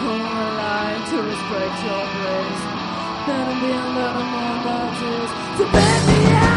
come alive to respect your grace. Let them be and let them know about Jesus. So back me.